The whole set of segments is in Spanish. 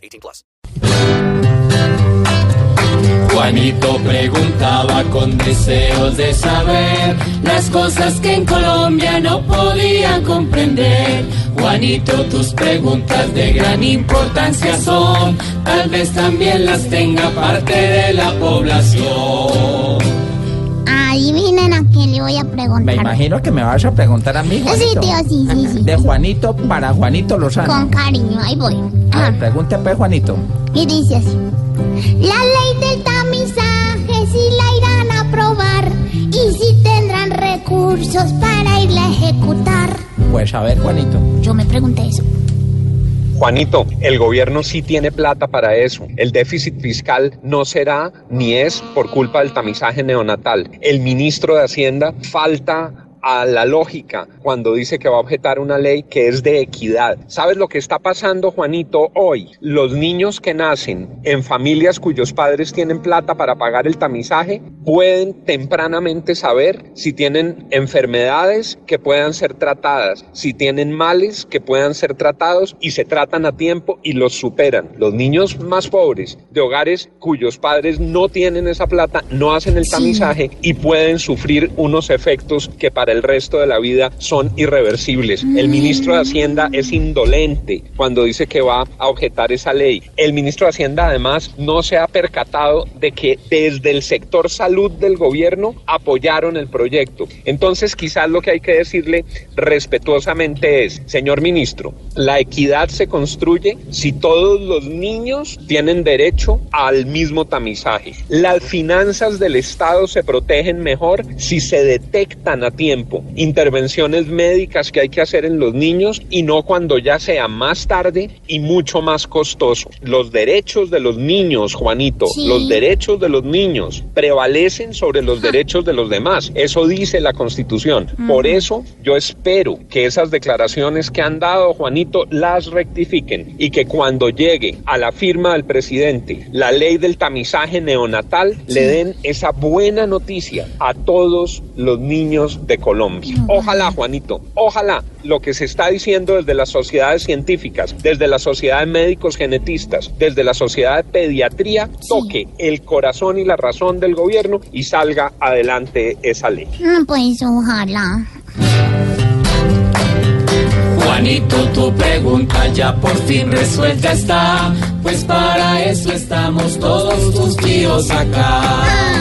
18 plus. Juanito preguntaba con deseos de saber las cosas que en Colombia no podían comprender. Juanito, tus preguntas de gran importancia son, tal vez también las tenga parte de la población. Preguntar. Me imagino que me vas a preguntar a mí, Sí, tío, sí, sí, sí. De Juanito para Juanito Lozano. Con cariño, ahí voy. A ver, pregunte pues, Juanito. y dice así. La ley del tamizaje si la irán a aprobar y si tendrán recursos para irla a ejecutar. Pues a ver, Juanito. Yo me pregunté eso. Juanito, el gobierno sí tiene plata para eso. El déficit fiscal no será ni es por culpa del tamizaje neonatal. El ministro de Hacienda falta a la lógica cuando dice que va a objetar una ley que es de equidad. ¿Sabes lo que está pasando, Juanito, hoy? Los niños que nacen en familias cuyos padres tienen plata para pagar el tamizaje pueden tempranamente saber si tienen enfermedades que puedan ser tratadas, si tienen males que puedan ser tratados y se tratan a tiempo y los superan. Los niños más pobres de hogares cuyos padres no tienen esa plata no hacen el tamizaje y pueden sufrir unos efectos que para el resto de la vida son irreversibles. El ministro de Hacienda es indolente cuando dice que va a objetar esa ley. El ministro de Hacienda además no se ha percatado de que desde el sector salud del gobierno apoyaron el proyecto. Entonces quizás lo que hay que decirle respetuosamente es, señor ministro, la equidad se construye si todos los niños tienen derecho al mismo tamizaje. Las finanzas del Estado se protegen mejor si se detectan a tiempo intervenciones médicas que hay que hacer en los niños y no cuando ya sea más tarde y mucho más costoso. Los derechos de los niños, Juanito, Sí. los derechos de los niños prevalecen sobre los derechos de los demás. Eso dice la Constitución. Por eso yo espero que esas declaraciones que han dado, Juanito, las rectifiquen y que cuando llegue a la firma del presidente la ley del tamizaje neonatal, le den esa buena noticia a todos los niños de Colombia. Ojalá, Juanito, ojalá lo que se está diciendo desde las sociedades científicas, desde la sociedad de médicos genetistas, desde la sociedad de pediatría, toque el corazón y la razón del gobierno y salga adelante esa ley. Mm, Pues ojalá. Juanito, tu pregunta ya por fin resuelta está, pues para eso estamos todos tus tíos acá.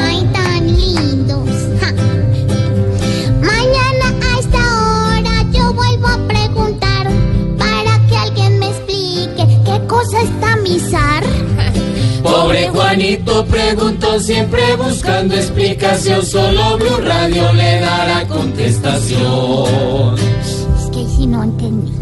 Ay, tan lindos. Juanito preguntó siempre buscando explicación, solo Blue Radio le dará contestación. Es que si no entendí.